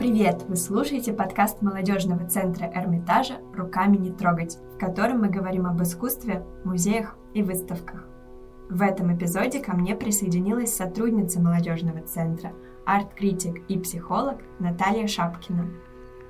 Привет! Вы слушаете подкаст молодежного центра Эрмитажа «Руками не трогать», в котором мы говорим об искусстве, музеях и выставках. В этом эпизоде ко мне присоединилась сотрудница молодежного центра, арт-критик и психолог Наталья Шапкина.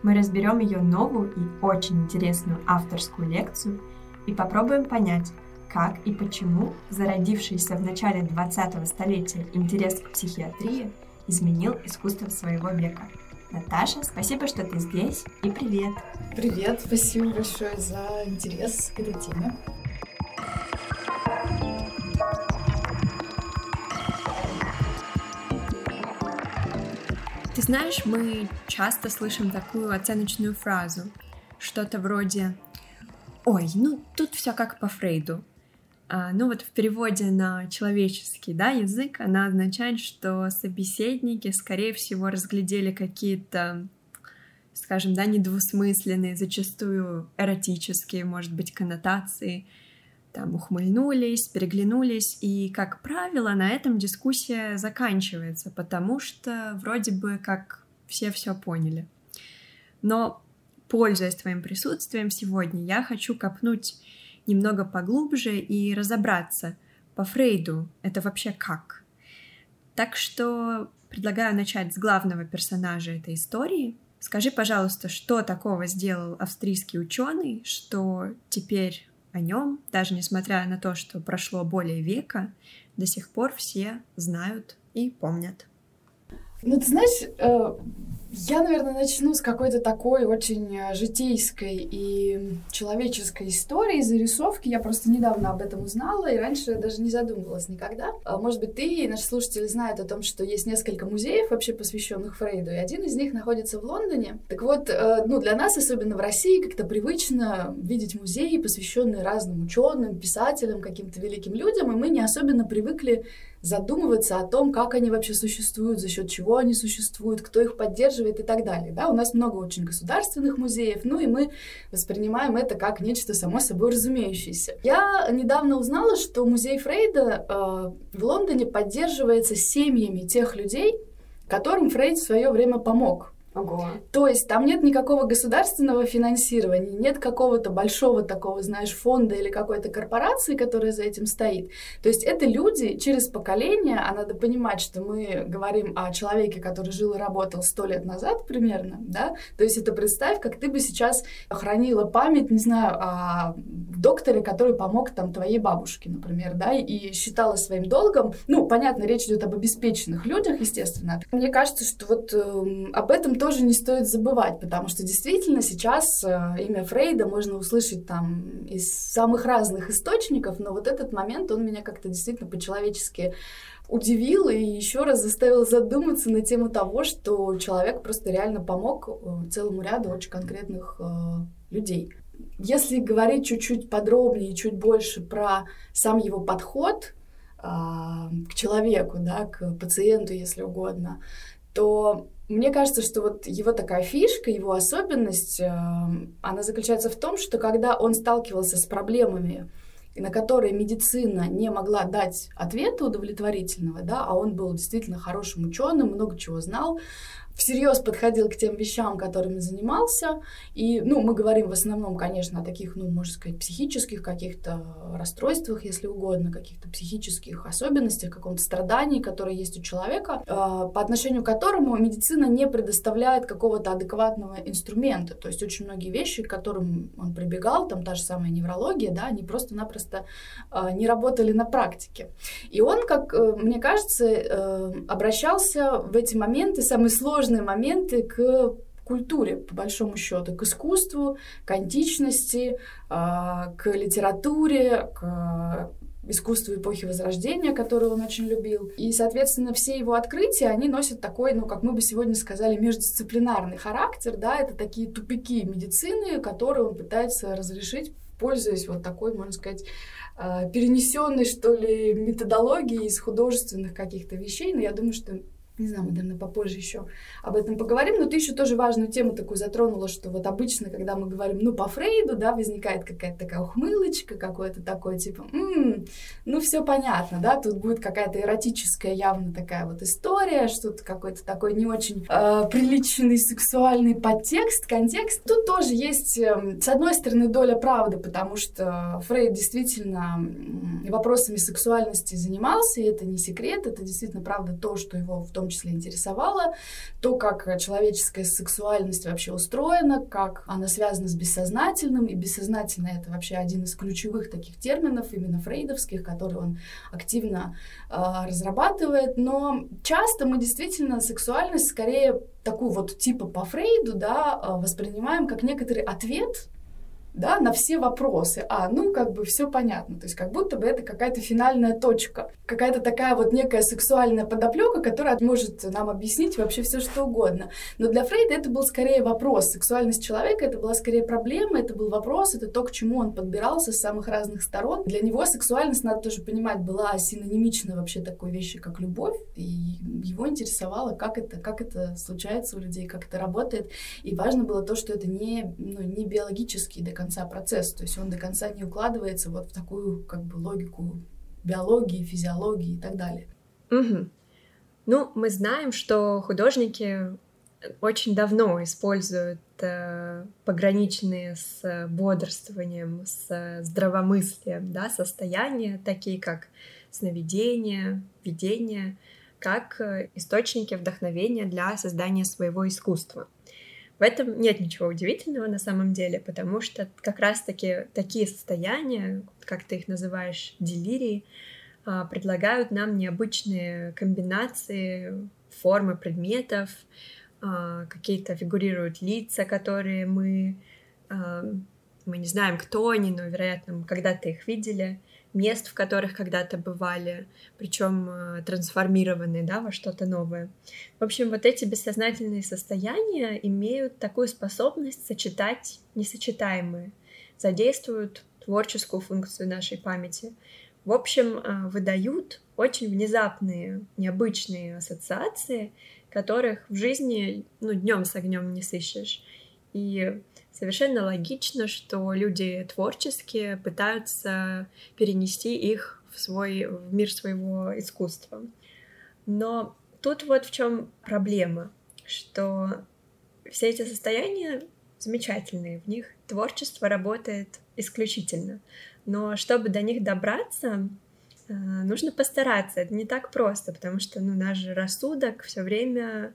Мы разберем ее новую и очень интересную авторскую лекцию и попробуем понять, как и почему зародившийся в начале 20-го столетия интерес к психиатрии изменил искусство своего века. Наташа, спасибо, что ты здесь, и привет! Привет, спасибо большое за интерес к этой теме. Ты знаешь, мы часто слышим такую оценочную фразу, что-то вроде «Ой, ну тут все как по Фрейду», ну вот в переводе на человеческий да, язык она означает, что собеседники, скорее всего, разглядели какие-то, скажем, да, недвусмысленные, зачастую эротические, может быть, коннотации, там ухмыльнулись, переглянулись, и, как правило, на этом дискуссия заканчивается, потому что вроде бы как все все поняли. Но, пользуясь твоим присутствием сегодня, я хочу копнуть немного поглубже и разобраться по Фрейду это вообще как. Так что предлагаю начать с главного персонажа этой истории. Скажи, пожалуйста, что такого сделал австрийский ученый, что теперь о нем, даже несмотря на то, что прошло более века, до сих пор все знают и помнят. Ну, ты знаешь, э, я, наверное, начну с какой-то такой очень э, житейской и человеческой истории, зарисовки. Я просто недавно об этом узнала и раньше даже не задумывалась никогда. А, может быть, ты и наши слушатели знают о том, что есть несколько музеев вообще посвященных Фрейду, и один из них находится в Лондоне. Так вот, э, ну, для нас, особенно в России, как-то привычно видеть музеи, посвященные разным ученым, писателям, каким-то великим людям, и мы не особенно привыкли задумываться о том, как они вообще существуют, за счет чего они существуют, кто их поддерживает и так далее. Да, у нас много очень государственных музеев, ну и мы воспринимаем это как нечто само собой разумеющееся. Я недавно узнала, что музей Фрейда э, в Лондоне поддерживается семьями тех людей, которым Фрейд в свое время помог. Ого. То есть там нет никакого государственного финансирования, нет какого-то большого такого, знаешь, фонда или какой-то корпорации, которая за этим стоит. То есть это люди через поколение, а надо понимать, что мы говорим о человеке, который жил и работал сто лет назад примерно, да, то есть это представь, как ты бы сейчас хранила память, не знаю, о докторе, который помог там твоей бабушке, например, да, и считала своим долгом, ну, понятно, речь идет об обеспеченных людях, естественно. Мне кажется, что вот э, об этом тоже не стоит забывать, потому что действительно сейчас э, имя Фрейда можно услышать там из самых разных источников, но вот этот момент, он меня как-то действительно по-человечески удивил и еще раз заставил задуматься на тему того, что человек просто реально помог э, целому ряду очень конкретных э, людей. Если говорить чуть-чуть подробнее, чуть больше про сам его подход э, к человеку, да, к пациенту, если угодно, то мне кажется, что вот его такая фишка, его особенность, э, она заключается в том, что когда он сталкивался с проблемами, на которые медицина не могла дать ответа удовлетворительного, да, а он был действительно хорошим ученым, много чего знал, всерьез подходил к тем вещам, которыми занимался. И, ну, мы говорим в основном, конечно, о таких, ну, можно сказать, психических каких-то расстройствах, если угодно, каких-то психических особенностях, каком-то страдании, которое есть у человека, э, по отношению к которому медицина не предоставляет какого-то адекватного инструмента. То есть очень многие вещи, к которым он прибегал, там та же самая неврология, да, они просто-напросто э, не работали на практике. И он, как э, мне кажется, обращался в эти моменты, самые сложные сложные моменты к культуре, по большому счету, к искусству, к античности, а, к литературе, к искусству эпохи Возрождения, которую он очень любил. И, соответственно, все его открытия, они носят такой, ну, как мы бы сегодня сказали, междисциплинарный характер, да, это такие тупики медицины, которые он пытается разрешить, пользуясь вот такой, можно сказать, а, перенесенной, что ли, методологией из художественных каких-то вещей, но я думаю, что не знаю, мы, наверное, попозже еще об этом поговорим, но ты еще тоже важную тему такую затронула, что вот обычно, когда мы говорим, ну, по Фрейду, да, возникает какая-то такая ухмылочка, какое-то такое, типа, м-м, ну, все понятно, да, тут будет какая-то эротическая явно такая вот история, что-то какой-то такой не очень э, приличный сексуальный подтекст, контекст. Тут тоже есть, э, с одной стороны, доля правды, потому что Фрейд действительно вопросами сексуальности занимался, и это не секрет, это действительно правда то, что его в том числе интересовало, то, как человеческая сексуальность вообще устроена, как она связана с бессознательным, и бессознательное — это вообще один из ключевых таких терминов, именно фрейдовских, который он активно э, разрабатывает. Но часто мы действительно сексуальность скорее такую вот типа по Фрейду, да, воспринимаем как некоторый ответ да, на все вопросы. А, ну, как бы все понятно. То есть как будто бы это какая-то финальная точка. Какая-то такая вот некая сексуальная подоплека, которая может нам объяснить вообще все что угодно. Но для Фрейда это был скорее вопрос. Сексуальность человека это была скорее проблема, это был вопрос, это то, к чему он подбирался с самых разных сторон. Для него сексуальность, надо тоже понимать, была синонимична вообще такой вещи, как любовь. И его интересовало, как это, как это случается у людей, как это работает. И важно было то, что это не, ну, не биологический до конца процесс, то есть он до конца не укладывается вот в такую как бы логику биологии, физиологии и так далее. Угу. Ну, мы знаем, что художники очень давно используют э, пограничные с бодрствованием, с здравомыслием, да, состояния, такие как сновидение, видение, как э, источники вдохновения для создания своего искусства. В этом нет ничего удивительного на самом деле, потому что как раз-таки такие состояния, как ты их называешь, делирии, а, предлагают нам необычные комбинации формы предметов, а, какие-то фигурируют лица, которые мы, а, мы не знаем, кто они, но, вероятно, когда-то их видели мест, в которых когда-то бывали, причем э, трансформированные да, во что-то новое. В общем, вот эти бессознательные состояния имеют такую способность сочетать несочетаемые, задействуют творческую функцию нашей памяти. В общем, э, выдают очень внезапные, необычные ассоциации, которых в жизни ну, днем с огнем не сыщешь. И совершенно логично, что люди творческие пытаются перенести их в свой в мир своего искусства. Но тут вот в чем проблема, что все эти состояния замечательные, в них творчество работает исключительно. Но чтобы до них добраться, э, нужно постараться. Это не так просто, потому что ну, наш рассудок все время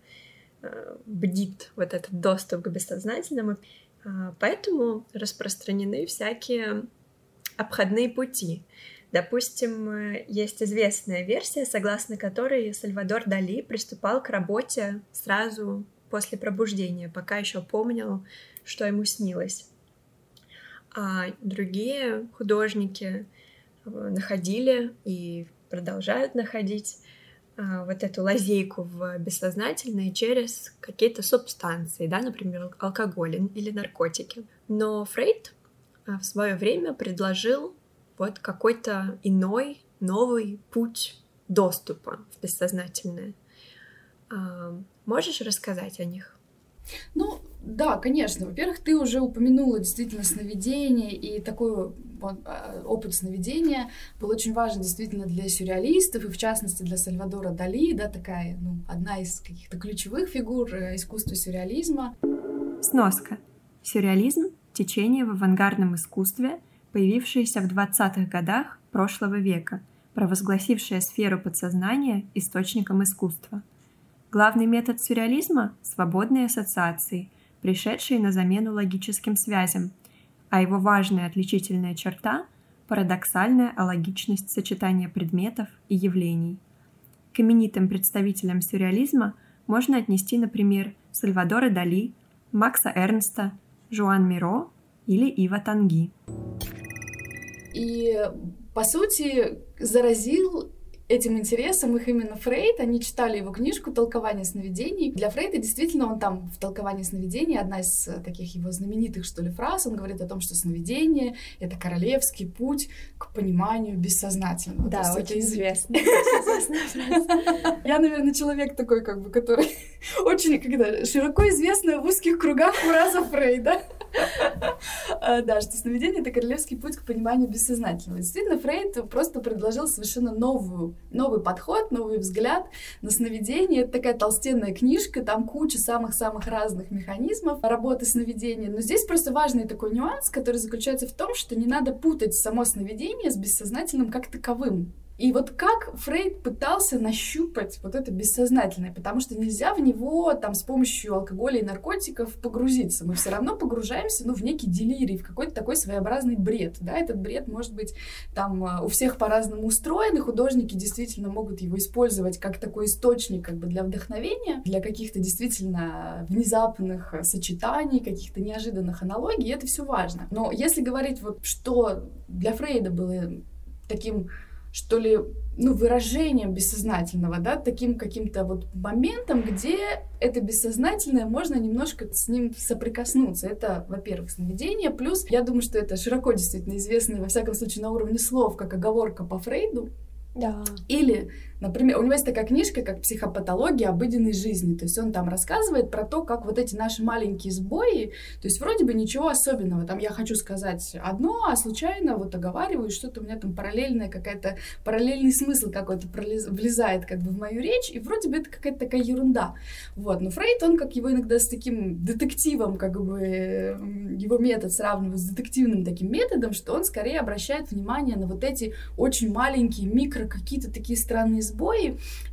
э, бдит вот этот доступ к бессознательному. А, поэтому распространены всякие обходные пути. Допустим, э, есть известная версия, согласно которой Сальвадор Дали приступал к работе сразу после пробуждения, пока еще помнил, что ему снилось. А другие художники э, находили и продолжают находить вот эту лазейку в бессознательное через какие-то субстанции, да, например, алкоголь или наркотики. Но Фрейд а, в свое время предложил вот какой-то иной, новый путь доступа в бессознательное. А, можешь рассказать о них? Ну, да, конечно. Во-первых, ты уже упомянула действительно сновидение, и такой а, опыт сновидения был очень важен действительно для сюрреалистов, и в частности для Сальвадора Дали, да, такая, ну, одна из каких-то ключевых фигур э, искусства сюрреализма. Сноска. Сюрреализм — течение в авангардном искусстве, появившееся в 20-х годах прошлого века, провозгласившее сферу подсознания источником искусства. Главный метод сюрреализма — свободные ассоциации — пришедшие на замену логическим связям, а его важная отличительная черта – парадоксальная алогичность сочетания предметов и явлений. К именитым представителям сюрреализма можно отнести, например, Сальвадора Дали, Макса Эрнста, Жуан Миро или Ива Танги. И, по сути, заразил этим интересом их именно Фрейд. Они читали его книжку «Толкование сновидений». Для Фрейда действительно он там в «Толковании сновидений» одна из э, таких его знаменитых, что ли, фраз. Он говорит о том, что сновидение — это королевский путь к пониманию бессознательного. Да, очень известно. Я, наверное, человек такой, как бы, который очень когда широко известная в узких кругах фраза Фрейда. А, да, что сновидение — это королевский путь к пониманию бессознательного. Действительно, Фрейд просто предложил совершенно новую, новый подход, новый взгляд на сновидение. Это такая толстенная книжка, там куча самых-самых разных механизмов работы сновидения. Но здесь просто важный такой нюанс, который заключается в том, что не надо путать само сновидение с бессознательным как таковым. И вот как Фрейд пытался нащупать вот это бессознательное, потому что нельзя в него там с помощью алкоголя и наркотиков погрузиться. Мы все равно погружаемся, ну, в некий делирий, в какой-то такой своеобразный бред, да, этот бред может быть там э, у всех по-разному устроен, и художники действительно могут его использовать как такой источник как бы для вдохновения, для каких-то действительно внезапных сочетаний, каких-то неожиданных аналогий, это все важно. Но если говорить вот, что для Фрейда было таким что ли, ну, выражением бессознательного, да, таким каким-то вот моментом, где это бессознательное, можно немножко с ним соприкоснуться. Это, во-первых, сновидение, плюс, я думаю, что это широко действительно известно, во всяком случае, на уровне слов, как оговорка по Фрейду, да. Или, например, у него есть такая книжка, как «Психопатология обыденной жизни». То есть он там рассказывает про то, как вот эти наши маленькие сбои, то есть вроде бы ничего особенного. Там я хочу сказать одно, а случайно вот оговариваю, что-то у меня там параллельная какая-то, параллельный смысл какой-то влезает как бы в мою речь, и вроде бы это какая-то такая ерунда. Вот. Но Фрейд, он как его иногда с таким детективом, как бы его метод сравнивает с детективным таким методом, что он скорее обращает внимание на вот эти очень маленькие микро какие-то такие странные сбои,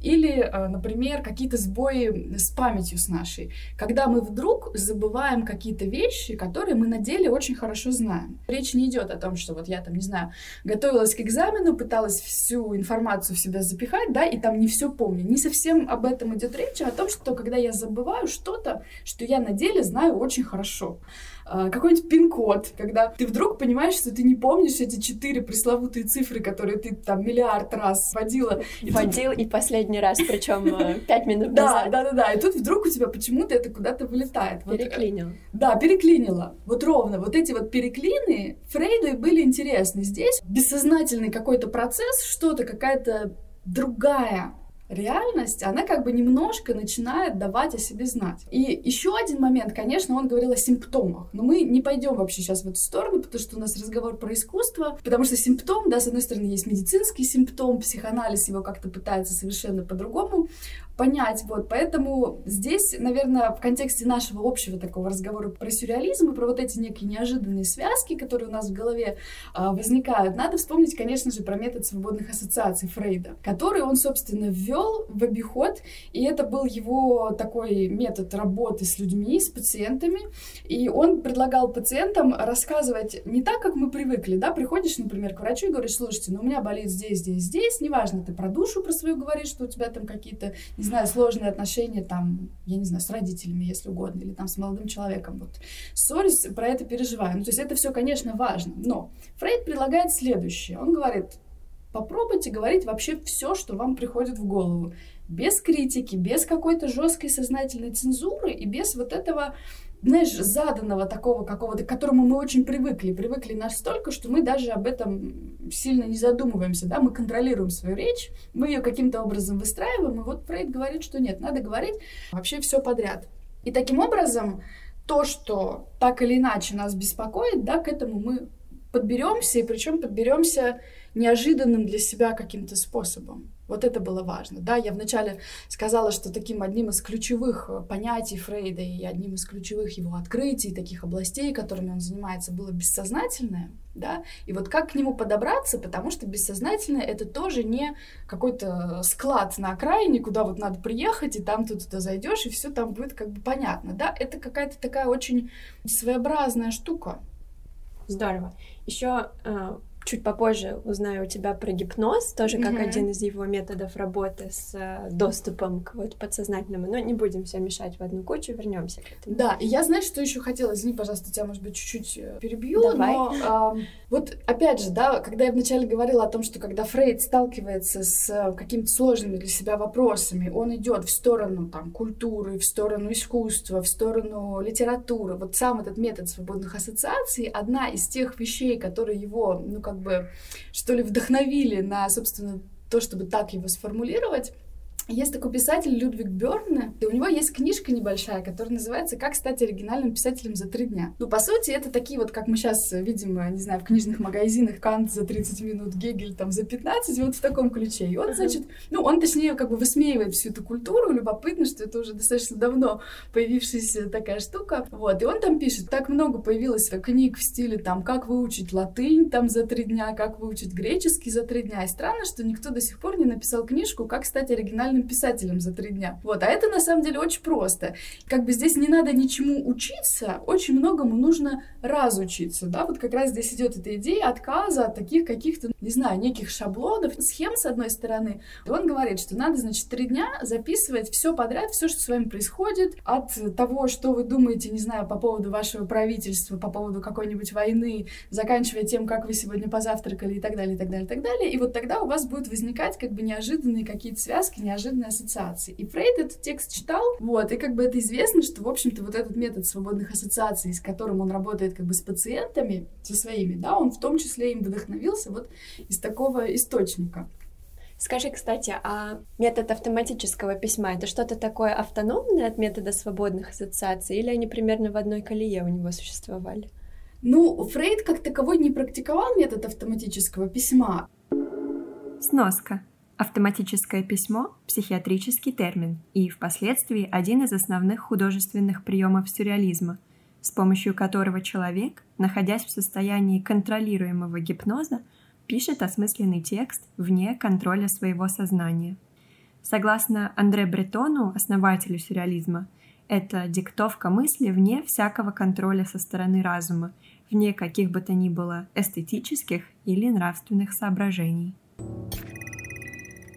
или, э, например, какие-то сбои с памятью с нашей, когда мы вдруг забываем какие-то вещи, которые мы на деле очень хорошо знаем. Речь не идет о том, что вот я там, не знаю, готовилась к экзамену, пыталась всю информацию в себя запихать, да, и там не все помню. Не совсем об этом идет речь, а о том, что когда я забываю что-то, что я на деле знаю очень хорошо. А, какой-нибудь пин-код, когда ты вдруг понимаешь, что ты не помнишь эти четыре пресловутые цифры, которые ты там миллиард раз вводила. И Вводил тут... и последний раз, причем э, пять минут назад. Да, да, да, да. И тут вдруг у тебя почему-то это куда-то вылетает. Переклинило. Вот, да, переклинило. Вот ровно. Вот эти вот переклины Фрейду были интересны. Здесь бессознательный какой-то процесс, что-то, какая-то другая реальность, она как бы немножко начинает давать о себе знать. И еще один момент, конечно, он говорил о симптомах, но мы не пойдем вообще сейчас в эту сторону, потому что у нас разговор про искусство, потому что симптом, да, с одной стороны, есть медицинский симптом, психоанализ его как-то пытается совершенно по-другому понять. Вот, поэтому здесь, наверное, в контексте нашего общего такого разговора про сюрреализм и про вот эти некие неожиданные связки, которые у нас в голове а, возникают, надо вспомнить, конечно же, про метод свободных ассоциаций Фрейда, который он, собственно, ввел в обиход, и это был его такой метод работы с людьми, с пациентами, и он предлагал пациентам рассказывать не так, как мы привыкли, да, приходишь, например, к врачу и говоришь, слушайте, ну у меня болит здесь, здесь, здесь, неважно, ты про душу про свою говоришь, что у тебя там какие-то не знаю, сложные отношения там, я не знаю, с родителями, если угодно, или там с молодым человеком, вот, ссорюсь, про это переживаю. Ну, то есть это все, конечно, важно. Но Фрейд предлагает следующее. Он говорит, попробуйте говорить вообще все, что вам приходит в голову. Без критики, без какой-то жесткой сознательной цензуры и без вот этого знаешь, заданного такого какого-то, к которому мы очень привыкли. Привыкли настолько, что мы даже об этом сильно не задумываемся, да, мы контролируем свою речь, мы ее каким-то образом выстраиваем, и вот Фрейд говорит, что нет, надо говорить вообще все подряд. И таким образом то, что так или иначе нас беспокоит, да, к этому мы подберемся, и причем подберемся неожиданным для себя каким-то способом. Вот это было важно. Да, я вначале сказала, что таким одним из ключевых э, понятий Фрейда и одним из ключевых его открытий, таких областей, которыми он занимается, было бессознательное. Да? И вот как к нему подобраться, потому что бессознательное это тоже не какой-то склад на окраине, куда вот надо приехать, и там ты туда зайдешь, и все там будет как бы понятно. Да? Это какая-то такая очень своеобразная штука. Здорово. Еще э, чуть попозже узнаю у тебя про гипноз, тоже как mm-hmm. один из его методов работы с э, доступом к вот подсознательному. Но не будем все мешать в одну кучу, вернемся к этому. Да, и я, знаешь, что еще хотела, извини, пожалуйста, тебя, может быть, чуть-чуть э, перебью, Давай. но э, вот опять же, да, когда я вначале говорила о том, что когда Фрейд сталкивается с э, какими-то сложными для себя вопросами, он идет в сторону там культуры, в сторону искусства, в сторону литературы. Вот сам этот метод свободных ассоциаций одна из тех вещей, которые его, ну как бы, что ли, вдохновили на, собственно, то, чтобы так его сформулировать. Есть такой писатель Людвиг Бёрне, и у него есть книжка небольшая, которая называется «Как стать оригинальным писателем за три дня». Ну, по сути, это такие вот, как мы сейчас видим, не знаю, в книжных магазинах, Кант за 30 минут, Гегель там за 15, вот в таком ключе. И он, значит, ну, он, точнее, как бы высмеивает всю эту культуру, любопытно, что это уже достаточно давно появившаяся такая штука. Вот, и он там пишет, так много появилось книг в стиле там, как выучить латынь там за три дня, как выучить греческий за три дня. И странно, что никто до сих пор не написал книжку, как стать оригинальным профессиональным писателем за три дня. Вот, а это на самом деле очень просто. Как бы здесь не надо ничему учиться, очень многому нужно разучиться, да, вот как раз здесь идет эта идея отказа от таких каких-то, не знаю, неких шаблонов, схем с одной стороны. И он говорит, что надо, значит, три дня записывать все подряд, все, что с вами происходит, от того, что вы думаете, не знаю, по поводу вашего правительства, по поводу какой-нибудь войны, заканчивая тем, как вы сегодня позавтракали и так далее, и так далее, и так далее. И вот тогда у вас будут возникать как бы неожиданные какие-то связки, неожиданные неожиданные ассоциации. И Фрейд этот текст читал, вот, и как бы это известно, что, в общем-то, вот этот метод свободных ассоциаций, с которым он работает как бы с пациентами, со своими, да, он в том числе им вдохновился вот из такого источника. Скажи, кстати, а метод автоматического письма это что-то такое автономное от метода свободных ассоциаций, или они примерно в одной колее у него существовали? Ну, Фрейд как таковой не практиковал метод автоматического письма. Сноска. Автоматическое письмо – психиатрический термин и впоследствии один из основных художественных приемов сюрреализма, с помощью которого человек, находясь в состоянии контролируемого гипноза, пишет осмысленный текст вне контроля своего сознания. Согласно Андре Бретону, основателю сюрреализма, это диктовка мысли вне всякого контроля со стороны разума, вне каких бы то ни было эстетических или нравственных соображений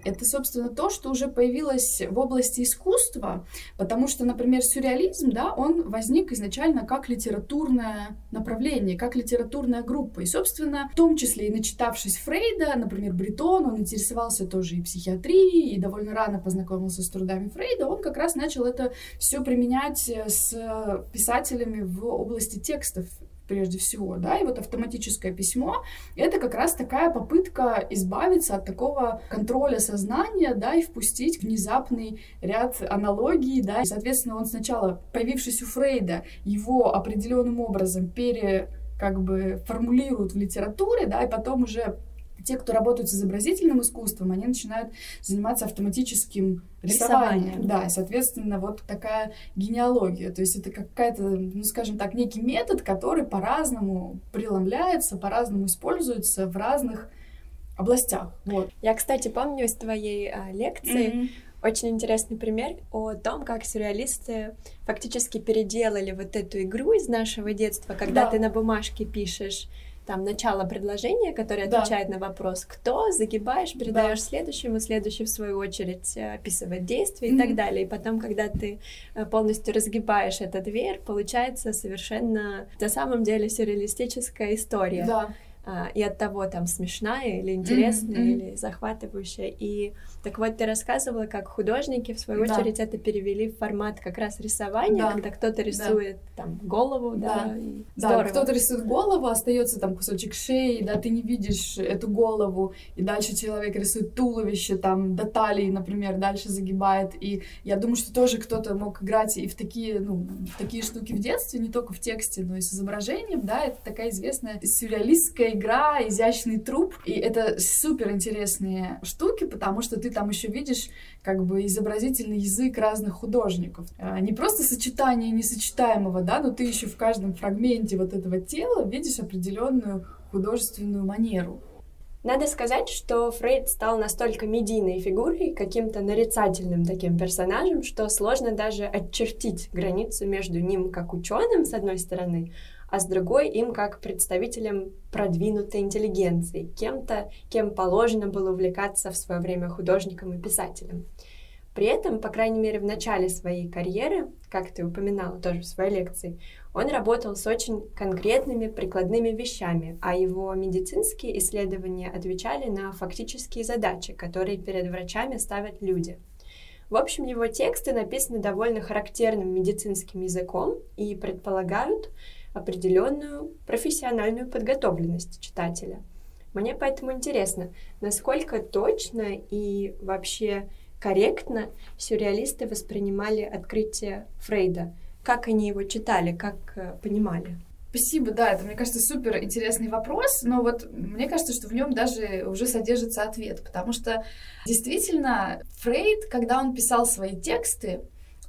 это, собственно, то, что уже появилось в области искусства, потому что, например, сюрреализм, да, он возник изначально как литературное направление, как литературная группа. И, собственно, в том числе и начитавшись Фрейда, например, Бретон, он интересовался тоже и психиатрией, и довольно рано познакомился с трудами Фрейда, он как раз начал это все применять с писателями в области текстов прежде всего, да, и вот автоматическое письмо — это как раз такая попытка избавиться от такого контроля сознания, да, и впустить внезапный ряд аналогий, да, и, соответственно, он сначала, появившись у Фрейда, его определенным образом пере как бы формулируют в литературе, да, и потом уже те, кто работают с изобразительным искусством, они начинают заниматься автоматическим рисованием. рисованием. Да, и, соответственно, вот такая генеалогия. То есть это какая-то, ну, скажем так, некий метод, который по-разному преломляется, по-разному используется в разных областях. Вот. Я, кстати, помню из твоей а, лекции mm-hmm. очень интересный пример о том, как сюрреалисты фактически переделали вот эту игру из нашего детства, когда да. ты на бумажке пишешь там начало предложения, которое отвечает да. на вопрос «кто?», загибаешь, передаешь да. следующему, следующий в свою очередь э, описывает действие mm-hmm. и так далее. И потом, когда ты э, полностью разгибаешь этот дверь, получается совершенно на самом деле сюрреалистическая история. Да. А, и от того там смешная или интересная mm-hmm. или захватывающая. И так вот ты рассказывала, как художники в свою да. очередь это перевели в формат как раз рисования, да. когда кто-то рисует да. там голову, да, да, и да кто-то рисует голову, остается там кусочек шеи, да, ты не видишь эту голову, и дальше человек рисует туловище там до талии, например, дальше загибает. И я думаю, что тоже кто-то мог играть и в такие, ну, в такие штуки в детстве, не только в тексте, но и с изображением, да, это такая известная сюрреалистская игра, изящный труп. И это супер интересные штуки, потому что ты там еще видишь как бы изобразительный язык разных художников. А, не просто сочетание несочетаемого, да, но ты еще в каждом фрагменте вот этого тела видишь определенную художественную манеру. Надо сказать, что Фрейд стал настолько медийной фигурой, каким-то нарицательным таким персонажем, что сложно даже отчертить границу между ним как ученым, с одной стороны, а с другой им как представителям продвинутой интеллигенции, кем-то, кем положено было увлекаться в свое время художником и писателем. При этом, по крайней мере, в начале своей карьеры, как ты упоминала тоже в своей лекции, он работал с очень конкретными прикладными вещами, а его медицинские исследования отвечали на фактические задачи, которые перед врачами ставят люди. В общем, его тексты написаны довольно характерным медицинским языком и предполагают определенную профессиональную подготовленность читателя. Мне поэтому интересно, насколько точно и вообще корректно сюрреалисты воспринимали открытие Фрейда, как они его читали, как э, понимали. Спасибо, да, это, мне кажется, супер интересный вопрос, но вот мне кажется, что в нем даже уже содержится ответ, потому что действительно Фрейд, когда он писал свои тексты,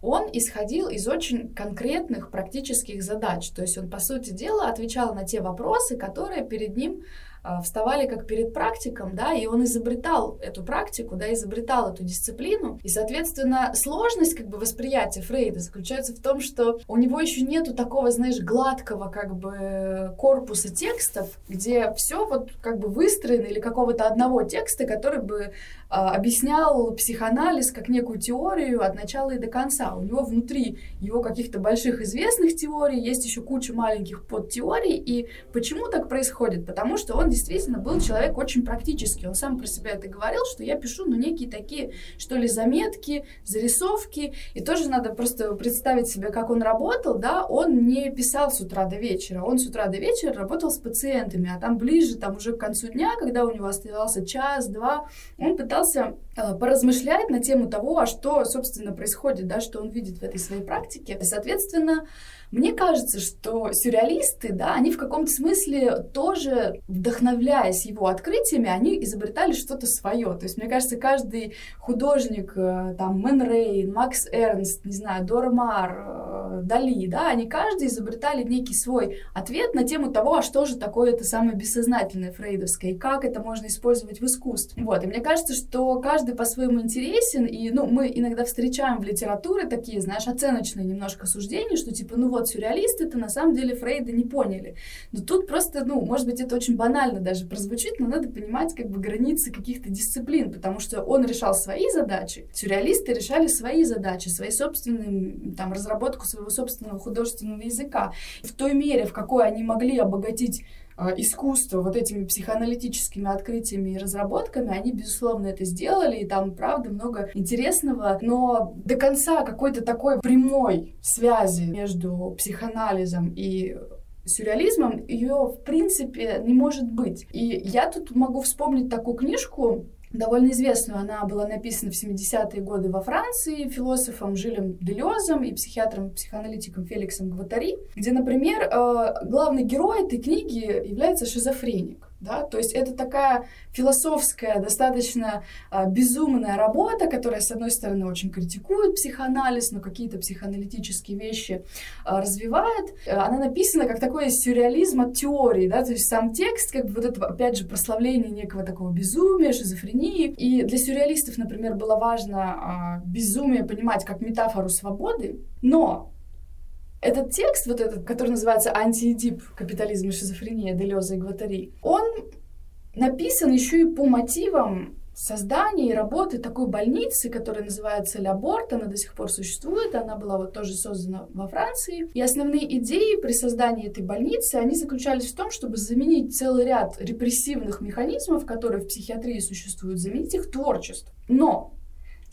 он исходил из очень конкретных практических задач. То есть он, по сути дела, отвечал на те вопросы, которые перед ним а, вставали как перед практиком, да, и он изобретал эту практику, да, изобретал эту дисциплину. И, соответственно, сложность как бы восприятия Фрейда заключается в том, что у него еще нету такого, знаешь, гладкого как бы корпуса текстов, где все вот как бы выстроено или какого-то одного текста, который бы объяснял психоанализ как некую теорию от начала и до конца. У него внутри его каких-то больших известных теорий есть еще куча маленьких подтеорий. И почему так происходит? Потому что он действительно был человек очень практический. Он сам про себя это говорил, что я пишу, ну, некие такие, что ли, заметки, зарисовки. И тоже надо просто представить себе, как он работал, да, он не писал с утра до вечера. Он с утра до вечера работал с пациентами, а там ближе, там уже к концу дня, когда у него оставался час-два, он пытался пытался э, поразмышлять на тему того, а что, собственно, происходит, да, что он видит в этой своей практике. Соответственно, мне кажется, что сюрреалисты, да, они в каком-то смысле тоже, вдохновляясь его открытиями, они изобретали что-то свое. То есть, мне кажется, каждый художник, э, там, Мэн Рэй, Макс Эрнст, не знаю, Дора Маар, э, Дали, да, они каждый изобретали некий свой ответ на тему того, а что же такое это самое бессознательное фрейдовское, и как это можно использовать в искусстве. Вот, и мне кажется, что каждый по-своему интересен, и, ну, мы иногда встречаем в литературе такие, знаешь, оценочные немножко суждения, что, типа, ну, вот сюрреалисты-то на самом деле Фрейда не поняли. Но тут просто, ну, может быть, это очень банально даже прозвучит, но надо понимать как бы границы каких-то дисциплин, потому что он решал свои задачи, сюрреалисты решали свои задачи, свои собственные, там, разработку своего собственного художественного языка. В той мере, в какой они могли обогатить а, искусство вот этими психоаналитическими открытиями и разработками, они, безусловно, это сделали, и там, правда, много интересного, но до конца какой-то такой прямой связи между психоанализом и сюрреализмом, ее, в принципе, не может быть. И я тут могу вспомнить такую книжку, довольно известную. Она была написана в 70-е годы во Франции философом Жилем Делезом и психиатром-психоаналитиком Феликсом Гватари, где, например, э, главный герой этой книги является шизофреник да, то есть это такая философская, достаточно а, безумная работа, которая, с одной стороны, очень критикует психоанализ, но какие-то психоаналитические вещи а, развивает. Она написана как такой сюрреализм от теории, да, то есть сам текст, как бы вот это, опять же, прославление некого такого безумия, шизофрении. И для сюрреалистов, например, было важно а, безумие понимать как метафору свободы, но этот текст, вот этот, который называется «Антиэдип. Капитализм и шизофрения» Делеза и Гватари, он написан еще и по мотивам создания и работы такой больницы, которая называется Ля Борт, она до сих пор существует, она была вот тоже создана во Франции. И основные идеи при создании этой больницы, они заключались в том, чтобы заменить целый ряд репрессивных механизмов, которые в психиатрии существуют, заменить их творчеством. Но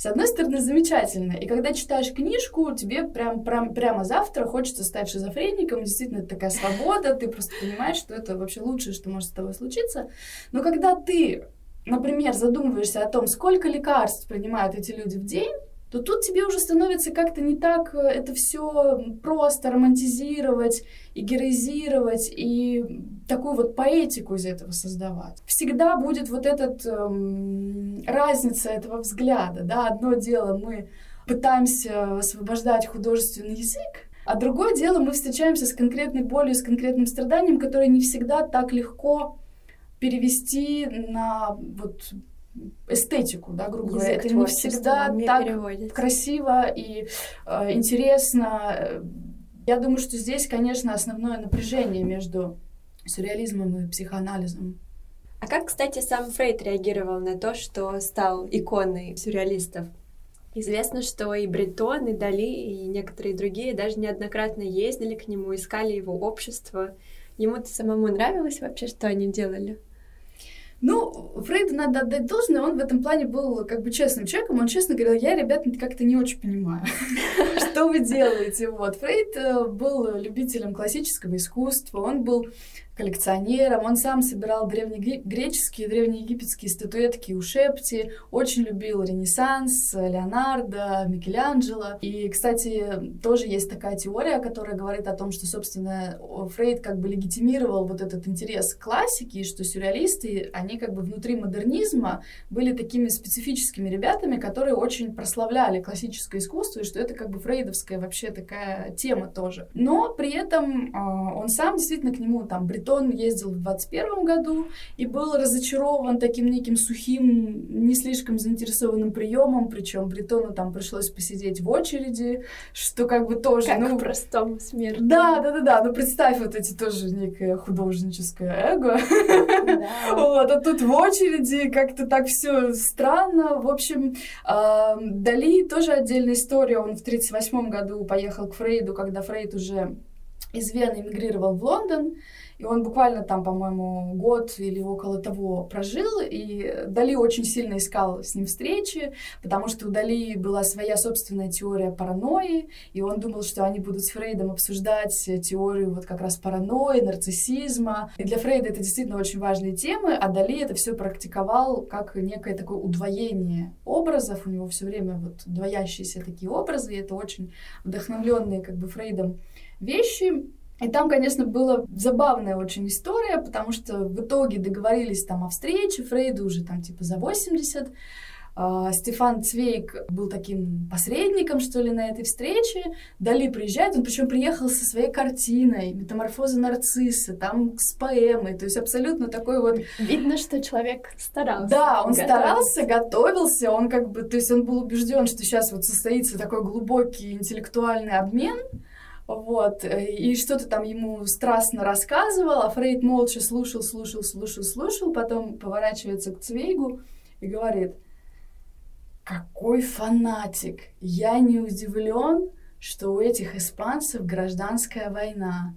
с одной стороны, замечательно. И когда читаешь книжку, тебе прям, прям, прямо завтра хочется стать шизофреником. Действительно, это такая свобода. Ты просто понимаешь, что это вообще лучшее, что может с тобой случиться. Но когда ты, например, задумываешься о том, сколько лекарств принимают эти люди в день, то тут тебе уже становится как-то не так э, это все просто романтизировать и героизировать, и такую вот поэтику из этого создавать. Всегда будет вот этот эм, разница этого взгляда, да, одно дело мы пытаемся освобождать художественный язык, а другое дело мы встречаемся с конкретной болью, с конкретным страданием, которое не всегда так легко перевести на вот эстетику, да, грубо говоря. Это не всегда так переводит. красиво и э, интересно. Я думаю, что здесь, конечно, основное напряжение между сюрреализмом и психоанализом. А как, кстати, сам Фрейд реагировал на то, что стал иконой сюрреалистов? Известно, что и Бретон, и Дали, и некоторые другие даже неоднократно ездили к нему, искали его общество. Ему-то самому нравилось вообще, что они делали? Ну, Фрейду надо отдать должное, он в этом плане был как бы честным человеком. Он честно говорил, я, ребят, как-то не очень понимаю, что вы делаете. Вот. Фрейд э, был любителем классического искусства, он был коллекционером. Он сам собирал древнегреческие, древнеегипетские статуэтки у Шепти, очень любил Ренессанс, Леонардо, Микеланджело. И, кстати, тоже есть такая теория, которая говорит о том, что, собственно, Фрейд как бы легитимировал вот этот интерес к классике, и что сюрреалисты, они как бы внутри модернизма были такими специфическими ребятами, которые очень прославляли классическое искусство, и что это как бы фрейдовская вообще такая тема тоже. Но при этом э, он сам действительно к нему там Бретон ездил в 21 году и был разочарован таким неким сухим, не слишком заинтересованным приемом, причем Бретону там пришлось посидеть в очереди, что как бы тоже... Как ну, простому смертному. Да, да, да, да, ну представь вот эти тоже некое художническое эго. Вот, а тут в очереди как-то так все странно. В общем, Дали тоже отдельная история. Он в 1938 году поехал к Фрейду, когда Фрейд уже из Вены эмигрировал в Лондон. И он буквально там, по-моему, год или около того прожил, и Дали очень сильно искал с ним встречи, потому что у Дали была своя собственная теория паранойи, и он думал, что они будут с Фрейдом обсуждать теорию вот как раз паранойи, нарциссизма. И для Фрейда это действительно очень важные темы, а Дали это все практиковал как некое такое удвоение образов. У него все время вот двоящиеся такие образы, и это очень вдохновленные как бы Фрейдом вещи. И там, конечно, была забавная очень история, потому что в итоге договорились там о встрече, Фрейду уже там типа за 80, Uh, а, Стефан Цвейк был таким посредником, что ли, на этой встрече. Дали приезжает, он причем приехал со своей картиной «Метаморфоза нарцисса», там с поэмой, то есть абсолютно такой вот... Видно, что человек старался. Да, он готовился. старался, готовился, он как бы, то есть он был убежден, что сейчас вот состоится такой глубокий интеллектуальный обмен, вот, э, и что-то там ему страстно рассказывал, а Фрейд молча слушал, слушал, слушал, слушал, потом поворачивается к Цвейгу и говорит, какой фанатик, я не удивлен, что у этих испанцев гражданская война.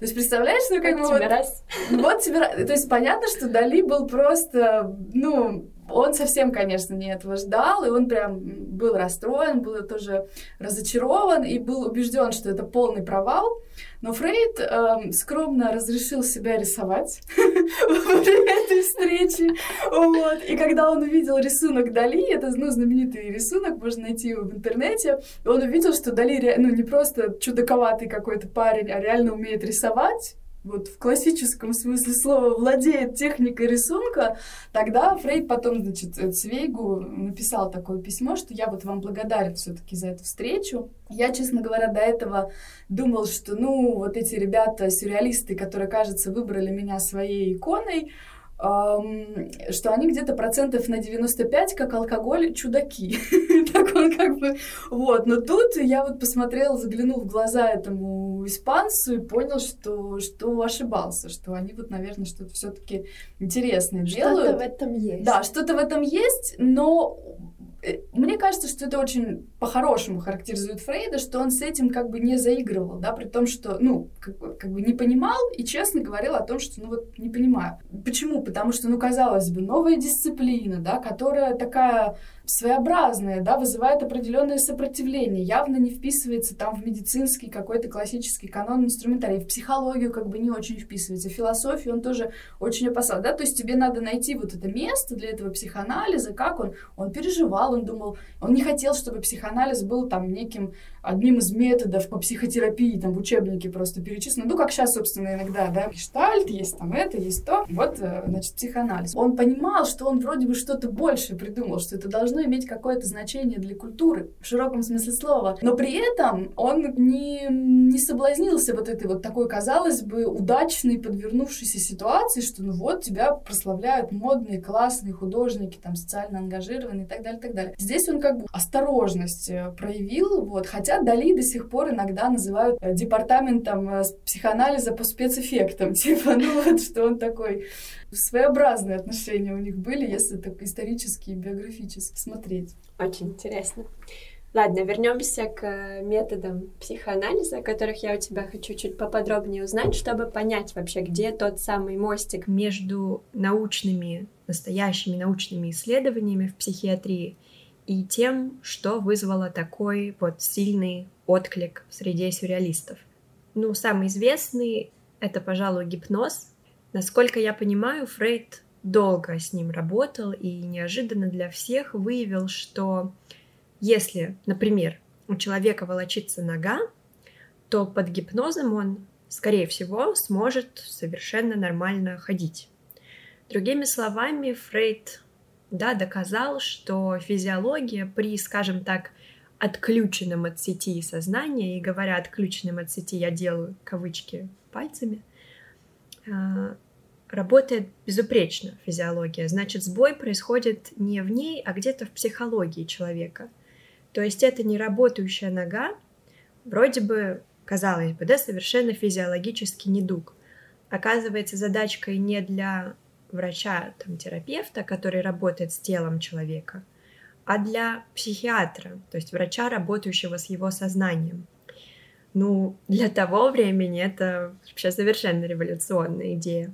То есть, представляешь, ну как бы вот... Раз. Вот тебе. То есть, понятно, что Дали был просто, ну, он совсем, конечно, не этого ждал, и он прям был расстроен, был тоже разочарован и был убежден, что это полный провал. Но Фрейд э, скромно разрешил себя рисовать во время этой встречи. Вот. И когда он увидел рисунок Дали, это ну, знаменитый рисунок, можно найти его в интернете, он увидел, что Дали ну, не просто чудаковатый какой-то парень, а реально умеет рисовать вот в классическом смысле слова владеет техникой рисунка, тогда Фрейд потом, значит, Цвейгу написал такое письмо, что я вот вам благодарен все-таки за эту встречу. Я, честно говоря, до этого думал, что, ну, вот эти ребята, сюрреалисты, которые, кажется, выбрали меня своей иконой, что они где-то процентов на 95, как алкоголь, чудаки. так он как бы... Вот. Но тут я вот посмотрел, заглянул в глаза этому испанцу и понял, что, что ошибался, что они вот, наверное, что-то все таки интересное делают. Что-то в этом есть. Да, что-то в этом есть, но мне кажется, что это очень по-хорошему характеризует Фрейда, что он с этим как бы не заигрывал, да, при том, что, ну, как бы, как бы не понимал и честно говорил о том, что, ну, вот, не понимаю. Почему? Потому что, ну, казалось бы, новая дисциплина, да, которая такая своеобразное, да, вызывает определенное сопротивление, явно не вписывается там в медицинский какой-то классический канон инструментарий, в психологию как бы не очень вписывается, в философию он тоже очень опасался, да, то есть тебе надо найти вот это место для этого психоанализа, как он, он переживал, он думал, он не хотел, чтобы психоанализ был там неким одним из методов по психотерапии, там в учебнике просто перечислено, ну, как сейчас, собственно, иногда, да, гештальт, есть там это, есть то, вот, э, значит, психоанализ. Он понимал, что он вроде бы что-то большее придумал, что это должно должно иметь какое-то значение для культуры в широком смысле слова. Но при этом он не, не соблазнился вот этой вот такой, казалось бы, удачной подвернувшейся ситуации, что ну вот тебя прославляют модные, классные художники, там социально ангажированные и так далее, и так далее. Здесь он как бы осторожность э, проявил, вот, хотя Дали до сих пор иногда называют э, департаментом э, психоанализа по спецэффектам, типа, ну вот, что он такой своеобразные отношения у них были, если так исторически и биографически смотреть. Очень интересно. Ладно, вернемся к методам психоанализа, о которых я у тебя хочу чуть поподробнее узнать, чтобы понять вообще, где тот самый мостик между научными, настоящими научными исследованиями в психиатрии и тем, что вызвало такой вот сильный отклик в среде сюрреалистов. Ну, самый известный — это, пожалуй, гипноз. Насколько я понимаю, Фрейд долго с ним работал и неожиданно для всех выявил, что если, например, у человека волочится нога, то под гипнозом он, скорее всего, сможет совершенно нормально ходить. Другими словами, Фрейд да, доказал, что физиология при, скажем так, отключенном от сети сознания, и говоря отключенном от сети, я делаю кавычки пальцами, работает безупречно физиология. Значит, сбой происходит не в ней, а где-то в психологии человека. То есть это не работающая нога, вроде бы, казалось бы, да, совершенно физиологический недуг. Оказывается, задачкой не для врача, там, терапевта, который работает с телом человека, а для психиатра, то есть врача, работающего с его сознанием. Ну, для того времени это вообще совершенно революционная идея.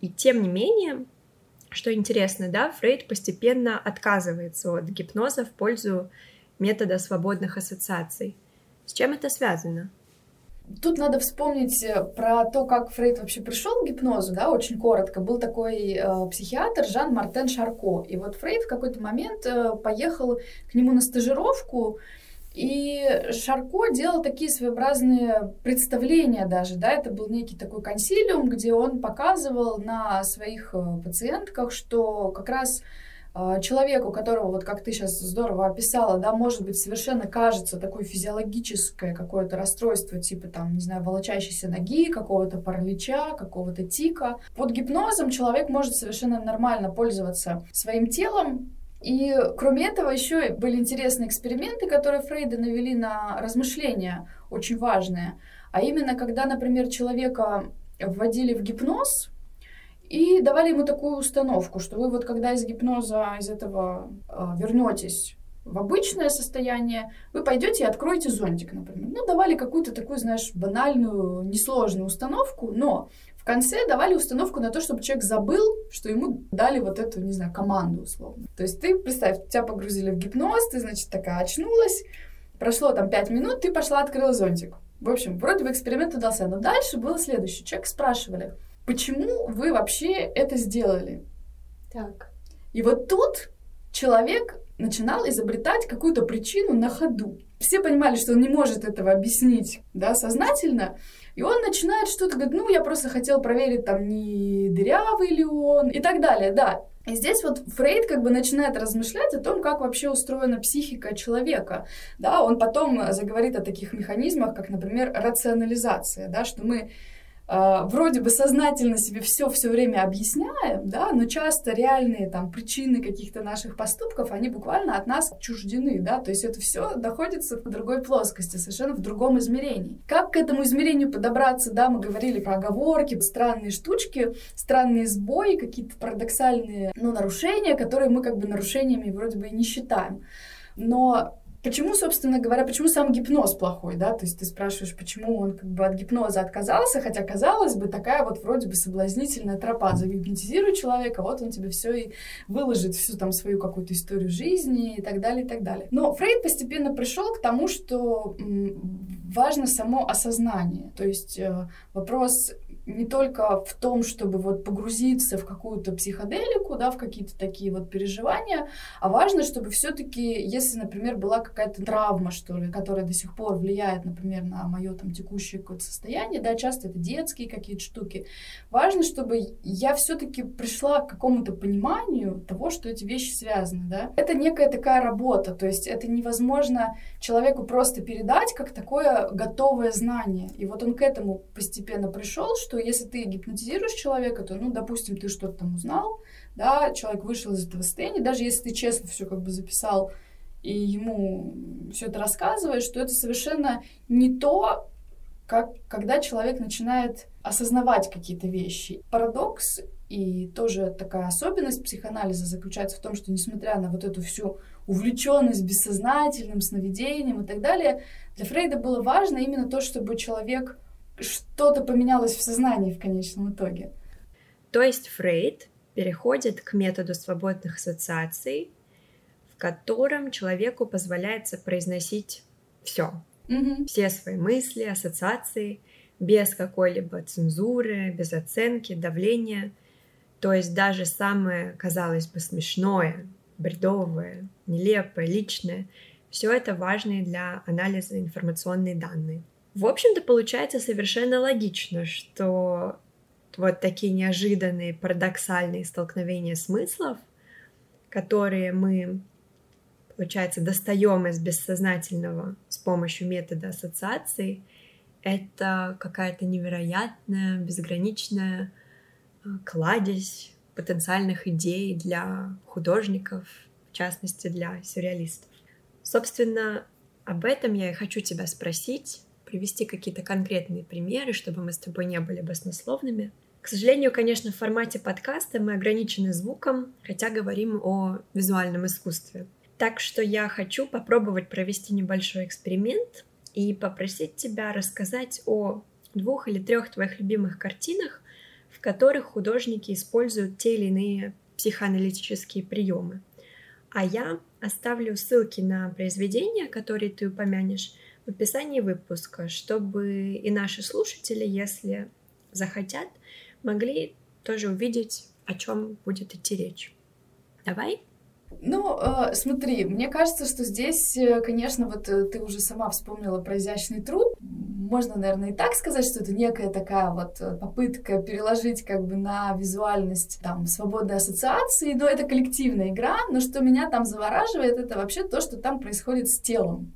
И тем не менее, что интересно, да, Фрейд постепенно отказывается от гипноза в пользу метода свободных ассоциаций. С чем это связано? Тут надо вспомнить э, про то, как Фрейд вообще пришел к гипнозу, да, очень коротко. Был такой э, психиатр Жан-Мартен Шарко. И вот Фрейд в какой-то момент э, поехал к нему на стажировку, и Шарко делал такие своеобразные представления даже, да, это был некий такой консилиум, где он показывал на своих э, пациентках, что как раз а, человеку, которого, вот как ты сейчас здорово описала, да, может быть, совершенно кажется такое физиологическое какое-то расстройство, типа там, не знаю, волочащейся ноги, какого-то паралича, какого-то тика. Под гипнозом человек может совершенно нормально пользоваться своим телом, и кроме этого еще были интересные эксперименты, которые Фрейда навели на размышления, очень важные. А именно, когда, например, человека вводили в гипноз, и давали ему такую установку, что вы вот когда из гипноза, из этого э, вернетесь в обычное состояние, вы пойдете и откроете зонтик, например. Ну, давали какую-то такую, знаешь, банальную, несложную установку, но в конце давали установку на то, чтобы человек забыл, что ему дали вот эту, не знаю, команду условно. То есть ты, представь, тебя погрузили в гипноз, ты, значит, такая очнулась, прошло там пять минут, ты пошла, открыла зонтик. В общем, вроде бы эксперимент удался, но дальше было следующее. Человек спрашивали, почему вы вообще это сделали? Так. И вот тут человек начинал изобретать какую-то причину на ходу. Все понимали, что он не может этого объяснить да, сознательно, и он начинает что-то говорить, ну, я просто хотел проверить, там, не дырявый ли он, и так далее, да. И здесь вот Фрейд как бы начинает размышлять о том, как вообще устроена психика человека. Да, он потом заговорит о таких механизмах, как, например, рационализация, да, что мы вроде бы сознательно себе все все время объясняем, да, но часто реальные там причины каких-то наших поступков, они буквально от нас отчуждены, да, то есть это все находится в другой плоскости, совершенно в другом измерении. Как к этому измерению подобраться, да, мы говорили про оговорки, странные штучки, странные сбои, какие-то парадоксальные, ну, нарушения, которые мы как бы нарушениями вроде бы и не считаем. Но Почему, собственно говоря, почему сам гипноз плохой, да? То есть ты спрашиваешь, почему он как бы от гипноза отказался, хотя, казалось бы, такая вот вроде бы соблазнительная тропа. Загипнотизируй человека, вот он тебе все и выложит всю там свою какую-то историю жизни и так далее, и так далее. Но Фрейд постепенно пришел к тому, что важно само осознание. То есть э, вопрос не только в том, чтобы вот погрузиться в какую-то психоделику, да, в какие-то такие вот переживания, а важно, чтобы все-таки, если, например, была какая-то травма, что ли, которая до сих пор влияет, например, на мое там текущее какое-то состояние, да, часто это детские какие-то штуки, важно, чтобы я все-таки пришла к какому-то пониманию того, что эти вещи связаны, да. Это некая такая работа, то есть это невозможно человеку просто передать как такое готовое знание. И вот он к этому постепенно пришел, что если ты гипнотизируешь человека, то, ну, допустим, ты что-то там узнал, да, человек вышел из этого состояния, даже если ты честно все как бы записал и ему все это рассказываешь, что это совершенно не то, как когда человек начинает осознавать какие-то вещи. Парадокс и тоже такая особенность психоанализа заключается в том, что несмотря на вот эту всю увлеченность бессознательным, сновидением и так далее, для Фрейда было важно именно то, чтобы человек что-то поменялось в сознании в конечном итоге. То есть Фрейд переходит к методу свободных ассоциаций, в котором человеку позволяется произносить все, Угу. все свои мысли, ассоциации, без какой-либо цензуры, без оценки, давления. То есть даже самое, казалось бы, смешное, бредовое, нелепое, личное, все это важные для анализа информационные данные. В общем-то, получается совершенно логично, что вот такие неожиданные, парадоксальные столкновения смыслов, которые мы, получается, достаем из бессознательного с помощью метода ассоциации, это какая-то невероятная, безграничная э, кладезь потенциальных идей для художников, в частности для сюрреалистов. Собственно, об этом я и хочу тебя спросить, привести какие-то конкретные примеры, чтобы мы с тобой не были баснословными. К сожалению, конечно, в формате подкаста мы ограничены звуком, хотя говорим о визуальном искусстве. Так что я хочу попробовать провести небольшой эксперимент и попросить тебя рассказать о двух или трех твоих любимых картинах, в которых художники используют те или иные психоаналитические приемы. А я оставлю ссылки на произведения, которые ты упомянешь, в описании выпуска, чтобы и наши слушатели, если захотят, могли тоже увидеть, о чем будет идти речь. Давай? Ну, э, смотри, мне кажется, что здесь, э, конечно, вот э, ты уже сама вспомнила про изящный труд. Можно, наверное, и так сказать, что это некая такая вот попытка переложить как бы на визуальность там свободной ассоциации, но это коллективная игра, но что меня там завораживает, это вообще то, что там происходит с телом.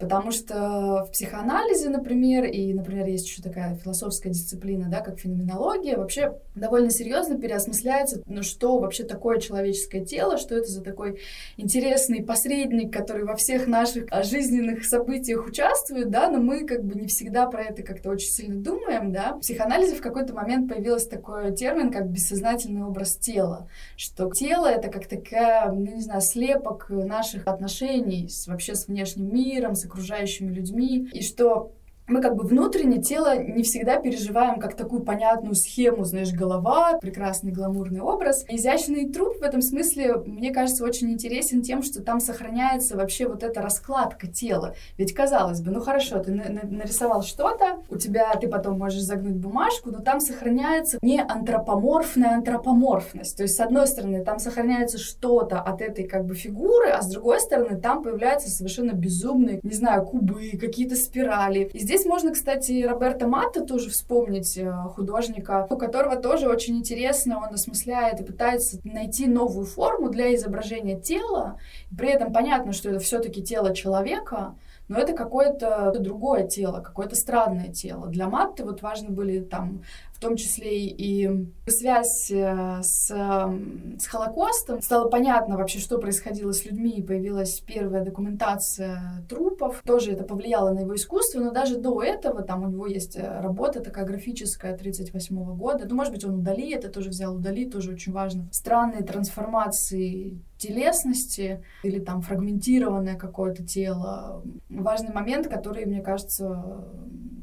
Потому что в психоанализе, например, и, например, есть еще такая философская дисциплина, да, как феноменология, вообще довольно серьезно переосмысляется, ну, что вообще такое человеческое тело, что это за такой интересный посредник, который во всех наших а, жизненных событиях участвует, да, но мы как бы не всегда про это как-то очень сильно думаем, да. В психоанализе в какой-то момент появился такой термин, как бессознательный образ тела, что тело — это как такая, ну, не знаю, слепок наших отношений с, вообще с внешним миром, с окружающими людьми, и что мы как бы внутренне тело не всегда переживаем как такую понятную схему, знаешь, голова, прекрасный гламурный образ. Изящный труп в этом смысле, мне кажется, очень интересен тем, что там сохраняется вообще вот эта раскладка тела. Ведь казалось бы, ну хорошо, ты нарисовал что-то, у тебя ты потом можешь загнуть бумажку, но там сохраняется не антропоморфная антропоморфность. То есть, с одной стороны, там сохраняется что-то от этой как бы фигуры, а с другой стороны, там появляются совершенно безумные, не знаю, кубы, какие-то спирали. И здесь Здесь можно, кстати, Роберта Матта тоже вспомнить, э, художника, у которого тоже очень интересно, он осмысляет и пытается найти новую форму для изображения тела. При этом понятно, что это все-таки тело человека, но это какое-то другое тело, какое-то странное тело. Для Матты вот важны были там в том числе и связь э, с, с Холокостом. Стало понятно вообще, что происходило с людьми, появилась первая документация трупов. Тоже это повлияло на его искусство, но даже до этого там у него есть э, работа такая графическая 38 года. Ну, может быть, он удали, это тоже взял удали, тоже очень важно. Странные трансформации телесности или там фрагментированное какое-то тело. Важный момент, который, мне кажется,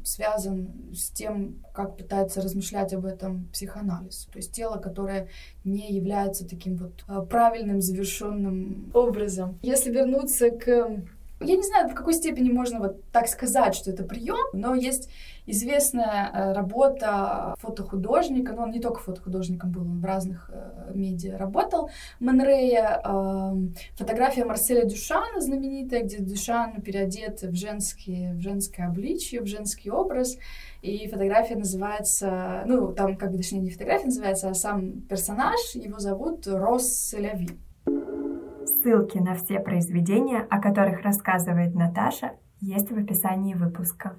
связан с тем, как пытается размышлять об этом психоанализ. То есть тело, которое не является таким вот а, правильным, завершенным образом. Если вернуться к Я не знаю, в какой степени можно вот так сказать, что это прием, но есть известная э, работа фотохудожника, но он не только фотохудожником был, он в разных э, медиа работал, Монрея, э, фотография Марселя Дюшана знаменитая, где Дюшан переодет в, женские, в женское обличье, в женский образ, и фотография называется, ну, там, как бы, точнее, не фотография называется, а сам персонаж, его зовут Рос Селяви. Ссылки на все произведения, о которых рассказывает Наташа, есть в описании выпуска.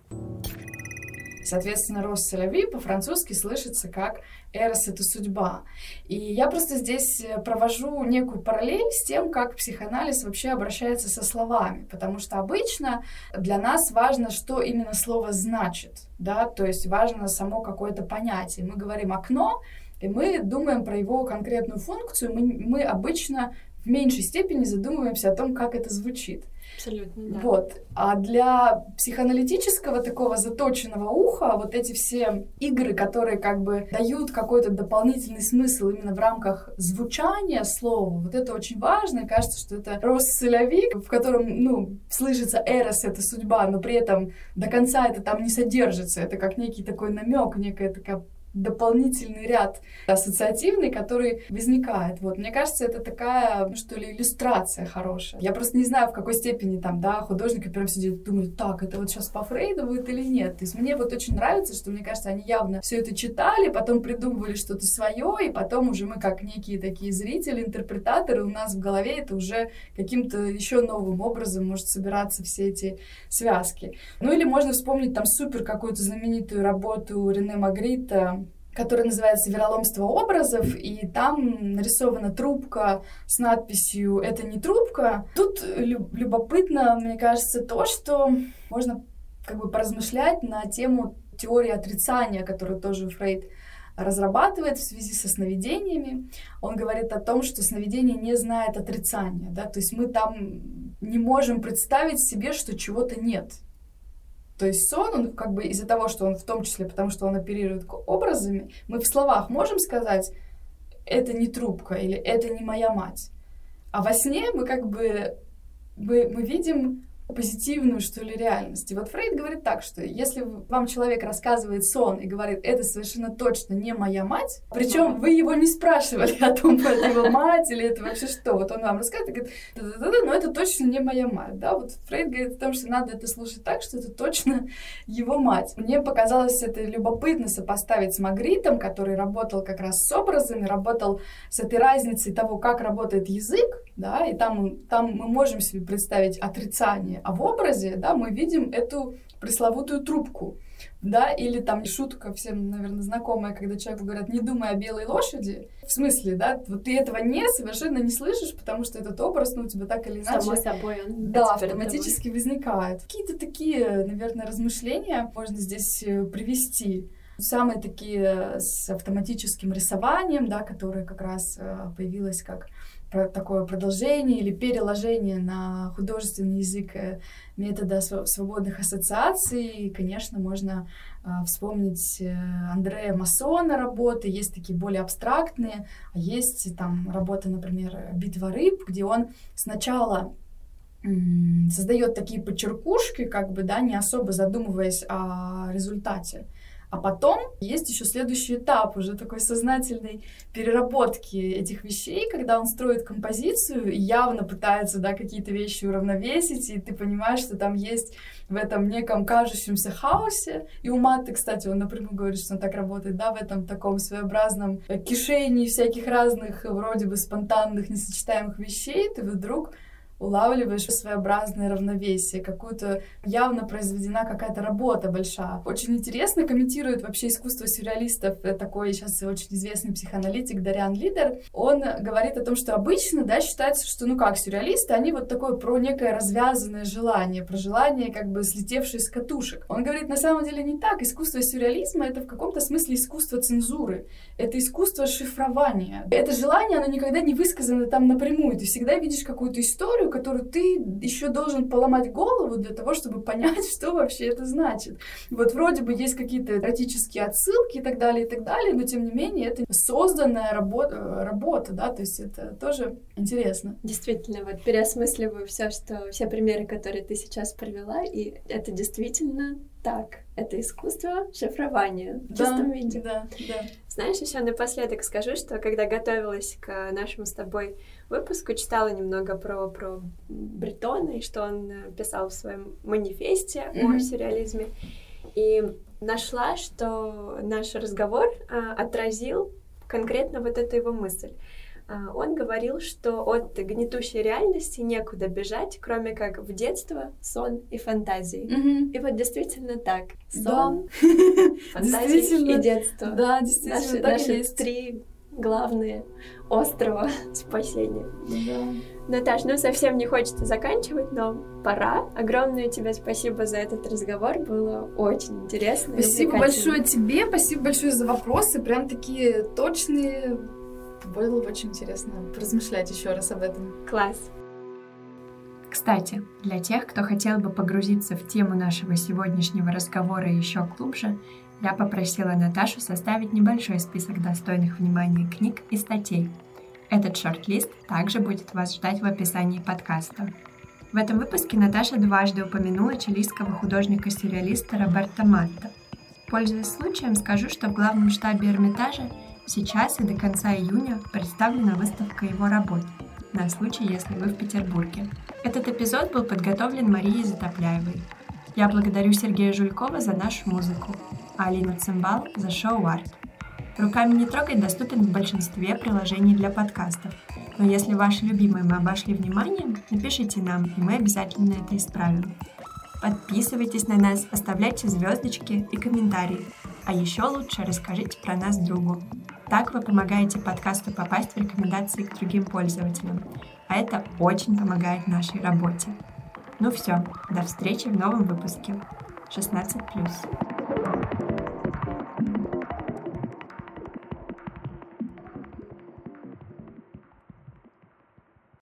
Соответственно, «Рос Селяви» по-французски слышится как «Эрос — это судьба». И я просто здесь э, провожу некую параллель с тем, как психоанализ вообще обращается со словами, потому что обычно для нас важно, что именно слово значит, да, то есть важно само какое-то понятие. Мы говорим «окно», и мы думаем про его конкретную функцию, мы, мы обычно в меньшей степени задумываемся о том, как это звучит. Абсолютно, да. Вот. А для психоаналитического такого заточенного уха вот эти все игры, которые как бы дают какой-то дополнительный смысл именно в рамках звучания слова, вот это очень важно. И кажется, что это Россолевик, в котором, ну, слышится эрос — это судьба, но при этом до конца это там не содержится. Это как некий такой намек, некая такая дополнительный ряд ассоциативный, который возникает. Вот, мне кажется, это такая, ну, что ли, иллюстрация хорошая. Я просто не знаю, в какой степени там, да, художники прям сидят и думают, так, это вот сейчас по Фрейду будет или нет. То есть мне вот очень нравится, что, мне кажется, они явно все это читали, потом придумывали что-то свое, и потом уже мы как некие такие зрители, интерпретаторы, у нас в голове это уже каким-то еще новым образом может собираться все эти связки. Ну или можно вспомнить там супер какую-то знаменитую работу Рене Магрита который называется «Вероломство образов», и там нарисована трубка с надписью «Это не трубка». Тут любопытно, мне кажется, то, что можно как бы поразмышлять на тему теории отрицания, которую тоже Фрейд разрабатывает в связи со сновидениями. Он говорит о том, что сновидение не знает отрицания, да, то есть мы там не можем представить себе, что чего-то нет. То есть сон, он как бы из-за того, что он в том числе, потому что он оперирует образами, мы в словах можем сказать, это не трубка или это не моя мать. А во сне мы как бы мы, мы видим позитивную, что ли, реальность. И вот Фрейд говорит так, что если вам человек рассказывает сон и говорит, это совершенно точно не моя мать, причем вы его не спрашивали о том, это его мать или это вообще что, вот он вам рассказывает и говорит, да-да-да, но это точно не моя мать, да, вот Фрейд говорит о том, что надо это слушать так, что это точно его мать. Мне показалось это любопытно сопоставить с Магритом, который работал как раз с образами, работал с этой разницей того, как работает язык, да, и там, там мы можем себе представить отрицание, а в образе, да, мы видим эту пресловутую трубку, да, или там шутка всем, наверное, знакомая, когда человеку говорят, не думай о белой лошади, в смысле, да, вот ты этого не совершенно не слышишь, потому что этот образ, ну, у тебя так или иначе... Само собой он Да, автоматически возникает. Какие-то такие, наверное, размышления можно здесь э, привести. Самые такие с автоматическим рисованием, да, которые как раз э, появилось как такое продолжение или переложение на художественный язык э, метода свободных ассоциаций. Конечно, можно а, вспомнить э, Андрея Масона работы, есть такие более абстрактные, а есть там работа, например, «Битва рыб», где он сначала создает такие подчеркушки, как бы, да, не особо задумываясь о результате. А потом есть еще следующий этап уже такой сознательной переработки этих вещей, когда он строит композицию и явно пытается да, какие-то вещи уравновесить, и ты понимаешь, что там есть в этом неком кажущемся хаосе. И у Матты, кстати, он напрямую говорит, что он так работает, да, в этом таком своеобразном кишении всяких разных, вроде бы спонтанных, несочетаемых вещей, ты вдруг улавливаешь своеобразное равновесие, какую-то явно произведена какая-то работа большая. Очень интересно комментирует вообще искусство сюрреалистов э, такой сейчас очень известный психоаналитик Дариан Лидер. Он говорит о том, что обычно, да, считается, что, ну как, сюрреалисты, они вот такое про некое развязанное желание, про желание как бы слетевшее с катушек. Он говорит, на самом деле не так. Искусство сюрреализма — это в каком-то смысле искусство цензуры. Это искусство шифрования. Это желание, оно никогда не высказано там напрямую. Ты всегда видишь какую-то историю, историю, которую ты еще должен поломать голову для того, чтобы понять, что вообще это значит. Вот вроде бы есть какие-то эротические отсылки и так далее, и так далее, но тем не менее это созданная работа, работа да, то есть это тоже интересно. Действительно, вот переосмысливаю все, что все примеры, которые ты сейчас привела, и это действительно так. Это искусство шифрования в да, чистом виде. Да, да. Знаешь, еще напоследок скажу, что когда готовилась к нашему с тобой выпуску, читала немного про, про Бретона и что он писал в своем манифесте mm-hmm. о сюрреализме. И нашла, что наш разговор а, отразил конкретно вот эту его мысль. А, он говорил, что от гнетущей реальности некуда бежать, кроме как в детство, сон и фантазии. Mm-hmm. И вот действительно так. Сон, да. фантазии и детство. Да, действительно, наши, так наши есть. три главные острова спасения. Да. Наташ, ну совсем не хочется заканчивать, но пора. Огромное тебе спасибо за этот разговор, было очень интересно. Спасибо большое тебе, спасибо большое за вопросы, прям такие точные. Было очень интересно размышлять еще раз об этом. Класс. Кстати, для тех, кто хотел бы погрузиться в тему нашего сегодняшнего разговора еще глубже, я попросила Наташу составить небольшой список достойных внимания книг и статей. Этот шорт-лист также будет вас ждать в описании подкаста. В этом выпуске Наташа дважды упомянула чилийского художника-сюрреалиста Роберта Матта. Пользуясь случаем, скажу, что в главном штабе Эрмитажа сейчас и до конца июня представлена выставка его работ, на случай, если вы в Петербурге. Этот эпизод был подготовлен Марией Затопляевой. Я благодарю Сергея Жулькова за нашу музыку, а Алину Цимбал за шоу-арт. Руками не трогать доступен в большинстве приложений для подкастов. Но если ваши любимые мы обошли вниманием, напишите нам, и мы обязательно это исправим. Подписывайтесь на нас, оставляйте звездочки и комментарии. А еще лучше расскажите про нас другу. Так вы помогаете подкасту попасть в рекомендации к другим пользователям. А это очень помогает нашей работе. Ну все, до встречи в новом выпуске. 16+.